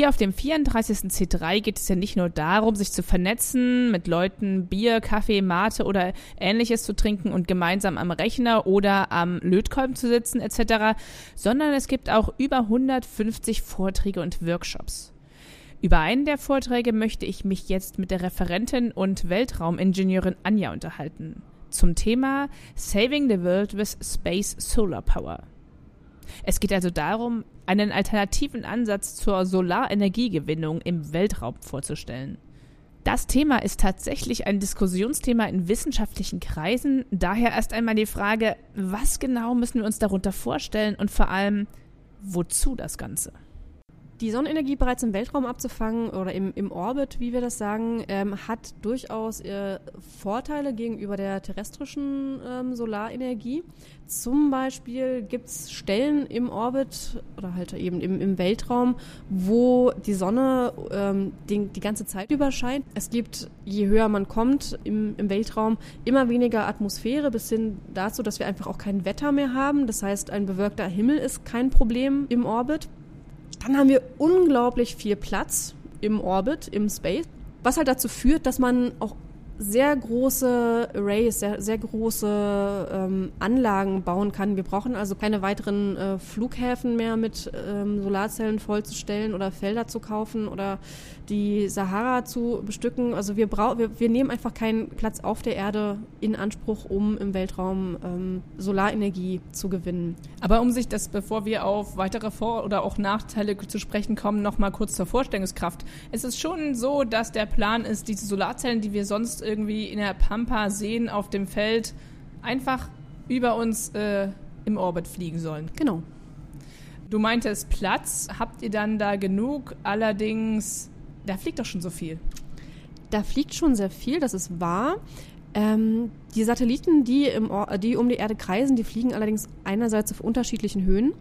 hier auf dem 34. C3 geht es ja nicht nur darum, sich zu vernetzen, mit Leuten Bier, Kaffee, Mate oder ähnliches zu trinken und gemeinsam am Rechner oder am Lötkolben zu sitzen etc., sondern es gibt auch über 150 Vorträge und Workshops. Über einen der Vorträge möchte ich mich jetzt mit der Referentin und Weltraumingenieurin Anja unterhalten. Zum Thema Saving the World with Space Solar Power. Es geht also darum, einen alternativen Ansatz zur Solarenergiegewinnung im Weltraum vorzustellen. Das Thema ist tatsächlich ein Diskussionsthema in wissenschaftlichen Kreisen. Daher erst einmal die Frage, was genau müssen wir uns darunter vorstellen und vor allem, wozu das Ganze? Die Sonnenenergie bereits im Weltraum abzufangen oder im, im Orbit, wie wir das sagen, ähm, hat durchaus äh, Vorteile gegenüber der terrestrischen ähm, Solarenergie. Zum Beispiel gibt es Stellen im Orbit oder halt eben im, im Weltraum, wo die Sonne ähm, die, die ganze Zeit über scheint. Es gibt, je höher man kommt im, im Weltraum, immer weniger Atmosphäre bis hin dazu, dass wir einfach auch kein Wetter mehr haben. Das heißt, ein bewölkter Himmel ist kein Problem im Orbit. Dann haben wir unglaublich viel Platz im Orbit, im Space, was halt dazu führt, dass man auch sehr große Arrays, sehr, sehr große ähm, Anlagen bauen kann. Wir brauchen also keine weiteren äh, Flughäfen mehr mit ähm, Solarzellen vollzustellen oder Felder zu kaufen oder die Sahara zu bestücken. Also wir, brauch, wir, wir nehmen einfach keinen Platz auf der Erde in Anspruch, um im Weltraum ähm, Solarenergie zu gewinnen. Aber um sich das, bevor wir auf weitere Vor- oder auch Nachteile zu sprechen kommen, nochmal kurz zur Vorstellungskraft. Es ist schon so, dass der Plan ist, diese Solarzellen, die wir sonst irgendwie in der Pampa sehen auf dem Feld, einfach über uns äh, im Orbit fliegen sollen. Genau. Du meintest Platz. Habt ihr dann da genug? Allerdings, da fliegt doch schon so viel. Da fliegt schon sehr viel, das ist wahr. Ähm, die Satelliten, die, im, die um die Erde kreisen, die fliegen allerdings einerseits auf unterschiedlichen Höhen.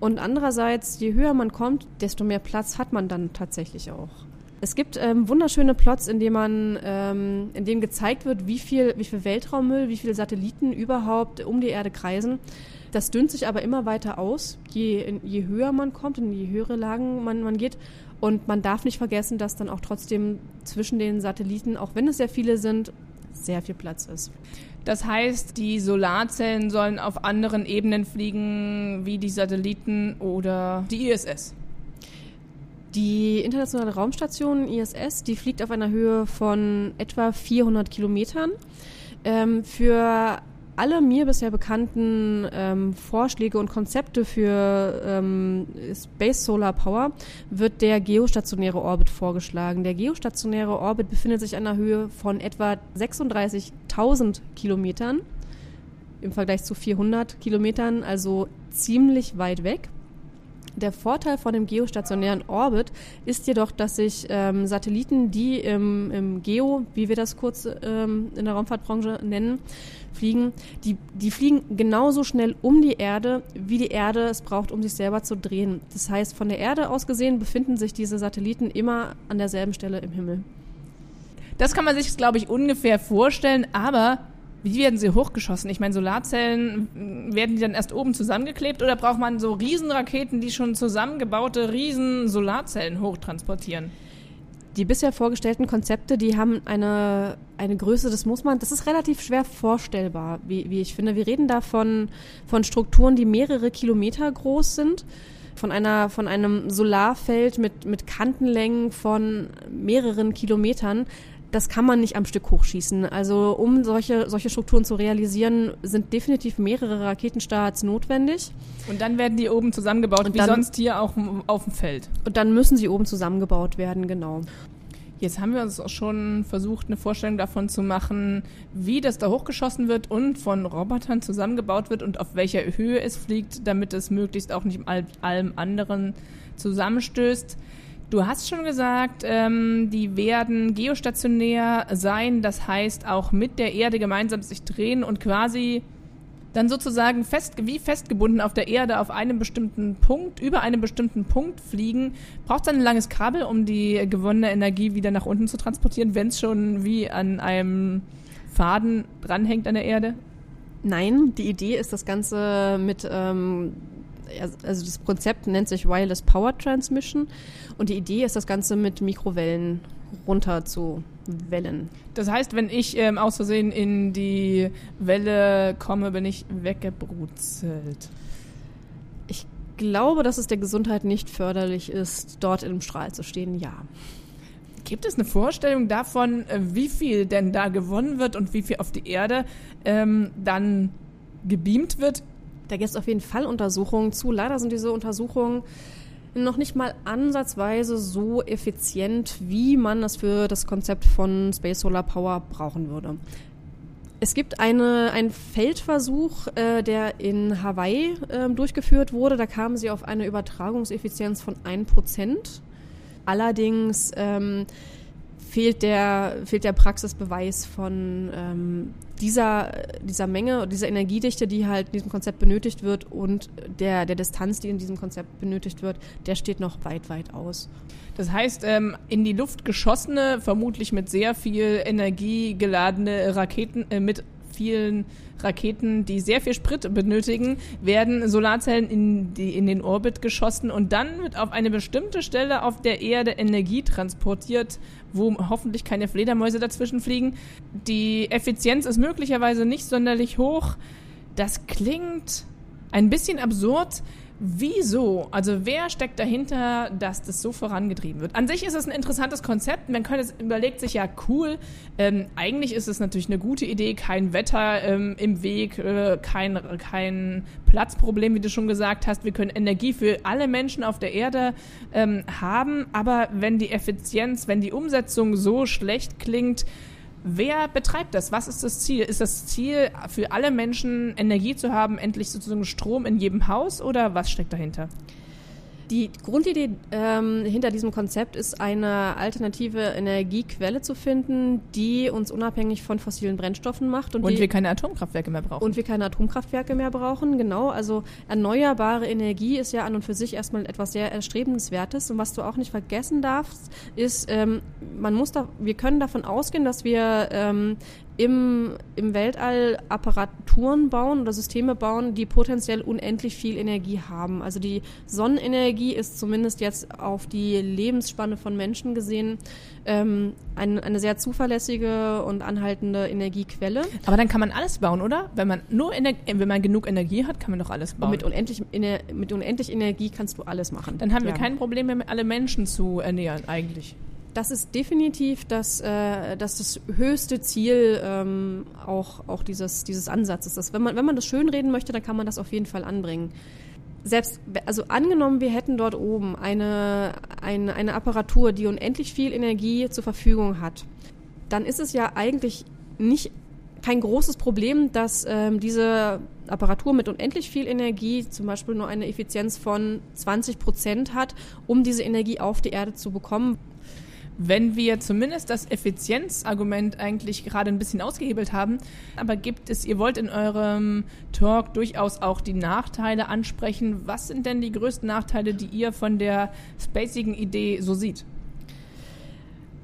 Und andererseits, je höher man kommt, desto mehr Platz hat man dann tatsächlich auch. Es gibt ähm, wunderschöne Plots, in denen man, ähm, in denen gezeigt wird, wie viel, wie viel Weltraummüll, wie viele Satelliten überhaupt um die Erde kreisen. Das dünnt sich aber immer weiter aus, je, je höher man kommt, in je höhere Lagen man, man geht. Und man darf nicht vergessen, dass dann auch trotzdem zwischen den Satelliten, auch wenn es sehr viele sind, sehr viel Platz ist. Das heißt, die Solarzellen sollen auf anderen Ebenen fliegen, wie die Satelliten oder die ISS. Die internationale Raumstation ISS, die fliegt auf einer Höhe von etwa 400 Kilometern. Ähm, für alle mir bisher bekannten ähm, Vorschläge und Konzepte für ähm, Space Solar Power wird der geostationäre Orbit vorgeschlagen. Der geostationäre Orbit befindet sich an einer Höhe von etwa 36.000 Kilometern im Vergleich zu 400 Kilometern, also ziemlich weit weg. Der Vorteil von dem geostationären Orbit ist jedoch, dass sich ähm, Satelliten, die im, im Geo, wie wir das kurz ähm, in der Raumfahrtbranche nennen, fliegen, die, die fliegen genauso schnell um die Erde, wie die Erde es braucht, um sich selber zu drehen. Das heißt, von der Erde aus gesehen befinden sich diese Satelliten immer an derselben Stelle im Himmel. Das kann man sich, glaube ich, ungefähr vorstellen, aber wie werden sie hochgeschossen? Ich meine, Solarzellen, werden die dann erst oben zusammengeklebt oder braucht man so Riesenraketen, die schon zusammengebaute Riesen-Solarzellen hochtransportieren? Die bisher vorgestellten Konzepte, die haben eine, eine Größe, das muss man, das ist relativ schwer vorstellbar, wie, wie ich finde. Wir reden da von, von Strukturen, die mehrere Kilometer groß sind von einer von einem Solarfeld mit mit Kantenlängen von mehreren Kilometern das kann man nicht am Stück hochschießen. Also um solche, solche Strukturen zu realisieren, sind definitiv mehrere Raketenstarts notwendig. Und dann werden die oben zusammengebaut, und wie dann, sonst hier auch auf dem Feld. Und dann müssen sie oben zusammengebaut werden, genau. Jetzt haben wir uns auch schon versucht, eine Vorstellung davon zu machen, wie das da hochgeschossen wird und von Robotern zusammengebaut wird und auf welcher Höhe es fliegt, damit es möglichst auch nicht mit allem anderen zusammenstößt. Du hast schon gesagt, ähm, die werden geostationär sein, das heißt auch mit der Erde gemeinsam sich drehen und quasi dann sozusagen fest, wie festgebunden auf der Erde auf einem bestimmten Punkt, über einem bestimmten Punkt fliegen. Braucht es dann ein langes Kabel, um die gewonnene Energie wieder nach unten zu transportieren, wenn es schon wie an einem Faden dranhängt an der Erde? Nein, die Idee ist, das Ganze mit ähm, also das Konzept nennt sich Wireless Power Transmission und die Idee ist, das Ganze mit Mikrowellen runter zu wellen. Das heißt, wenn ich ähm, aus Versehen in die Welle komme, bin ich weggebrutzelt. Ich glaube, dass es der Gesundheit nicht förderlich ist, dort im Strahl zu stehen, ja. Gibt es eine Vorstellung davon, äh, wie viel denn da gewonnen wird und wie viel auf die Erde ähm, dann gebeamt wird? Da gibt es auf jeden Fall Untersuchungen zu. Leider sind diese Untersuchungen noch nicht mal ansatzweise so effizient, wie man das für das Konzept von Space Solar Power brauchen würde. Es gibt eine, einen Feldversuch, äh, der in Hawaii äh, durchgeführt wurde. Da kamen sie auf eine Übertragungseffizienz von 1%. Allerdings ähm, fehlt, der, fehlt der Praxisbeweis von ähm, dieser, dieser Menge, dieser Energiedichte, die halt in diesem Konzept benötigt wird und der, der Distanz, die in diesem Konzept benötigt wird, der steht noch weit, weit aus. Das heißt, ähm, in die Luft geschossene, vermutlich mit sehr viel Energie geladene Raketen, äh, mit vielen Raketen, die sehr viel Sprit benötigen, werden Solarzellen in, die, in den Orbit geschossen und dann wird auf eine bestimmte Stelle auf der Erde Energie transportiert, wo hoffentlich keine Fledermäuse dazwischen fliegen. Die Effizienz ist möglicherweise nicht sonderlich hoch. Das klingt ein bisschen absurd. Wieso? Also wer steckt dahinter, dass das so vorangetrieben wird? An sich ist es ein interessantes Konzept. Man könnte überlegt sich ja cool. Ähm, eigentlich ist es natürlich eine gute Idee. Kein Wetter ähm, im Weg, äh, kein kein Platzproblem, wie du schon gesagt hast. Wir können Energie für alle Menschen auf der Erde ähm, haben. Aber wenn die Effizienz, wenn die Umsetzung so schlecht klingt, Wer betreibt das? Was ist das Ziel? Ist das Ziel, für alle Menschen Energie zu haben, endlich sozusagen Strom in jedem Haus oder was steckt dahinter? Die Grundidee ähm, hinter diesem Konzept ist, eine alternative Energiequelle zu finden, die uns unabhängig von fossilen Brennstoffen macht. Und, und die, wir keine Atomkraftwerke mehr brauchen. Und wir keine Atomkraftwerke mehr brauchen, genau. Also erneuerbare Energie ist ja an und für sich erstmal etwas sehr Erstrebenswertes. Und was du auch nicht vergessen darfst, ist, ähm, man muss da, wir können davon ausgehen, dass wir ähm, im, im Weltall Apparaturen bauen oder Systeme bauen, die potenziell unendlich viel Energie haben. Also die Sonnenenergie ist zumindest jetzt auf die Lebensspanne von Menschen gesehen ähm, ein, eine sehr zuverlässige und anhaltende Energiequelle. Aber dann kann man alles bauen, oder? Wenn man nur Ener wenn man genug Energie hat, kann man doch alles bauen. Und mit unendlich, mit unendlich Energie kannst du alles machen. Dann haben ja. wir kein Problem mehr, alle Menschen zu ernähren, eigentlich das ist definitiv das, äh, das, das höchste Ziel ähm, auch, auch dieses, dieses Ansatzes. Das, wenn, man, wenn man das schönreden möchte, dann kann man das auf jeden Fall anbringen. Selbst, also angenommen, wir hätten dort oben eine, eine, eine Apparatur, die unendlich viel Energie zur Verfügung hat, dann ist es ja eigentlich nicht kein großes Problem, dass ähm, diese Apparatur mit unendlich viel Energie zum Beispiel nur eine Effizienz von 20 Prozent hat, um diese Energie auf die Erde zu bekommen wenn wir zumindest das Effizienzargument eigentlich gerade ein bisschen ausgehebelt haben. Aber gibt es, ihr wollt in eurem Talk durchaus auch die Nachteile ansprechen. Was sind denn die größten Nachteile, die ihr von der spacigen Idee so sieht?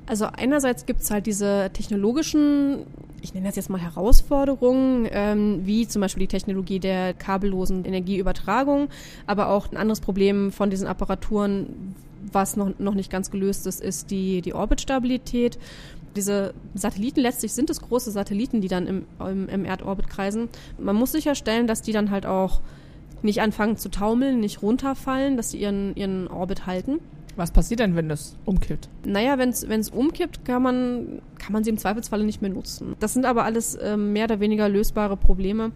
Also einerseits gibt es halt diese technologischen, ich nenne das jetzt mal Herausforderungen, ähm, wie zum Beispiel die Technologie der kabellosen Energieübertragung, aber auch ein anderes Problem von diesen Apparaturen, was noch, noch nicht ganz gelöst ist, ist die, die Orbitstabilität. Diese Satelliten, letztlich sind es große Satelliten, die dann im, im, im Erdorbit kreisen. Man muss sicherstellen, dass die dann halt auch nicht anfangen zu taumeln, nicht runterfallen, dass sie ihren, ihren Orbit halten. Was passiert denn, wenn das umkippt? Naja, wenn es umkippt, kann man, kann man sie im Zweifelsfalle nicht mehr nutzen. Das sind aber alles äh, mehr oder weniger lösbare Probleme.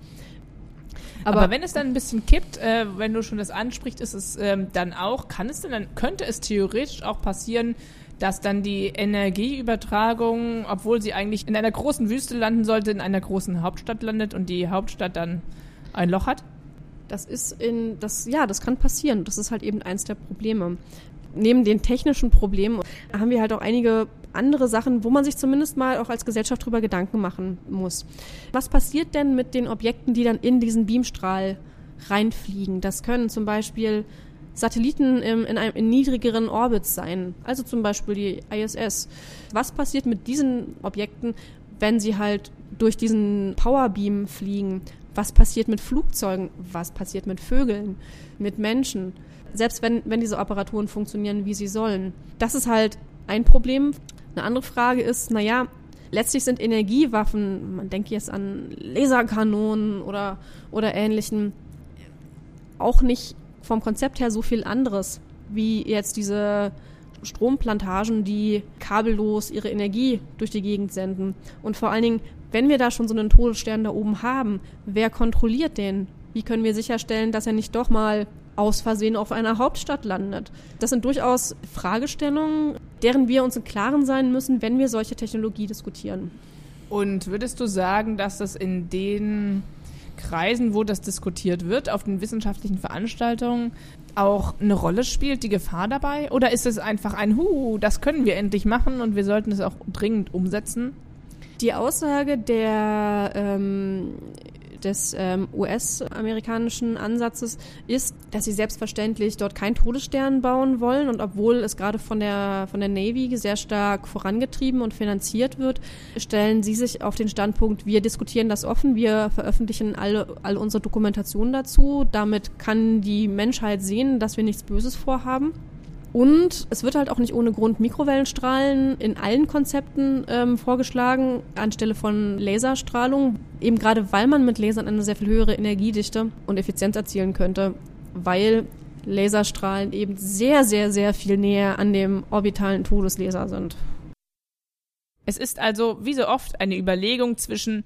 Aber, Aber, wenn es dann ein bisschen kippt, äh, wenn du schon das ansprichst, ist es ähm, dann auch, kann es denn dann, könnte es theoretisch auch passieren, dass dann die Energieübertragung, obwohl sie eigentlich in einer großen Wüste landen sollte, in einer großen Hauptstadt landet und die Hauptstadt dann ein Loch hat? Das ist in, das, ja, das kann passieren. Das ist halt eben eins der Probleme. Neben den technischen Problemen haben wir halt auch einige andere Sachen, wo man sich zumindest mal auch als Gesellschaft drüber Gedanken machen muss. Was passiert denn mit den Objekten, die dann in diesen Beamstrahl reinfliegen? Das können zum Beispiel Satelliten im, in einem in niedrigeren Orbits sein, also zum Beispiel die ISS. Was passiert mit diesen Objekten, wenn sie halt durch diesen Powerbeam fliegen? Was passiert mit Flugzeugen? Was passiert mit Vögeln? Mit Menschen? Selbst wenn, wenn diese Apparaturen funktionieren, wie sie sollen. Das ist halt ein Problem. Eine andere Frage ist, naja, letztlich sind Energiewaffen, man denkt jetzt an Laserkanonen oder, oder ähnlichen, auch nicht vom Konzept her so viel anderes wie jetzt diese Stromplantagen, die kabellos ihre Energie durch die Gegend senden. Und vor allen Dingen, wenn wir da schon so einen Todesstern da oben haben, wer kontrolliert den? Wie können wir sicherstellen, dass er nicht doch mal aus Versehen auf einer Hauptstadt landet? Das sind durchaus Fragestellungen, deren wir uns im Klaren sein müssen, wenn wir solche Technologie diskutieren. Und würdest du sagen, dass das in den Kreisen, wo das diskutiert wird, auf den wissenschaftlichen Veranstaltungen, auch eine Rolle spielt, die Gefahr dabei? Oder ist es einfach ein Hu, das können wir endlich machen und wir sollten es auch dringend umsetzen? Die Aussage der ähm, des ähm, US-amerikanischen Ansatzes ist, dass sie selbstverständlich dort keinen Todesstern bauen wollen und obwohl es gerade von der, von der Navy sehr stark vorangetrieben und finanziert wird, stellen sie sich auf den Standpunkt, wir diskutieren das offen, wir veröffentlichen alle, alle unsere Dokumentation dazu. Damit kann die Menschheit sehen, dass wir nichts Böses vorhaben. Und es wird halt auch nicht ohne Grund Mikrowellenstrahlen in allen Konzepten ähm, vorgeschlagen, anstelle von Laserstrahlung. Eben gerade weil man mit Lasern eine sehr viel höhere Energiedichte und Effizienz erzielen könnte, weil Laserstrahlen eben sehr, sehr, sehr viel näher an dem orbitalen Todeslaser sind. Es ist also, wie so oft, eine Überlegung zwischen,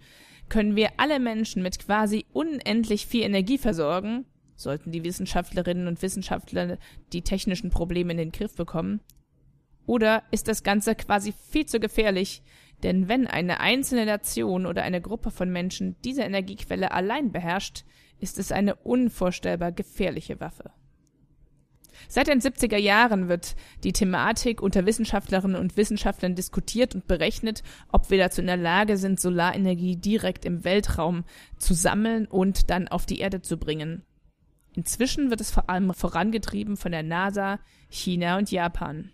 können wir alle Menschen mit quasi unendlich viel Energie versorgen sollten die Wissenschaftlerinnen und Wissenschaftler die technischen Probleme in den Griff bekommen? Oder ist das Ganze quasi viel zu gefährlich? Denn wenn eine einzelne Nation oder eine Gruppe von Menschen diese Energiequelle allein beherrscht, ist es eine unvorstellbar gefährliche Waffe. Seit den 70er Jahren wird die Thematik unter Wissenschaftlerinnen und Wissenschaftlern diskutiert und berechnet, ob wir dazu in der Lage sind, Solarenergie direkt im Weltraum zu sammeln und dann auf die Erde zu bringen. Inzwischen wird es vor allem vorangetrieben von der NASA, China und Japan.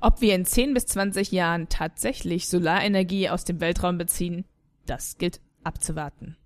Ob wir in 10 bis 20 Jahren tatsächlich Solarenergie aus dem Weltraum beziehen, das gilt abzuwarten.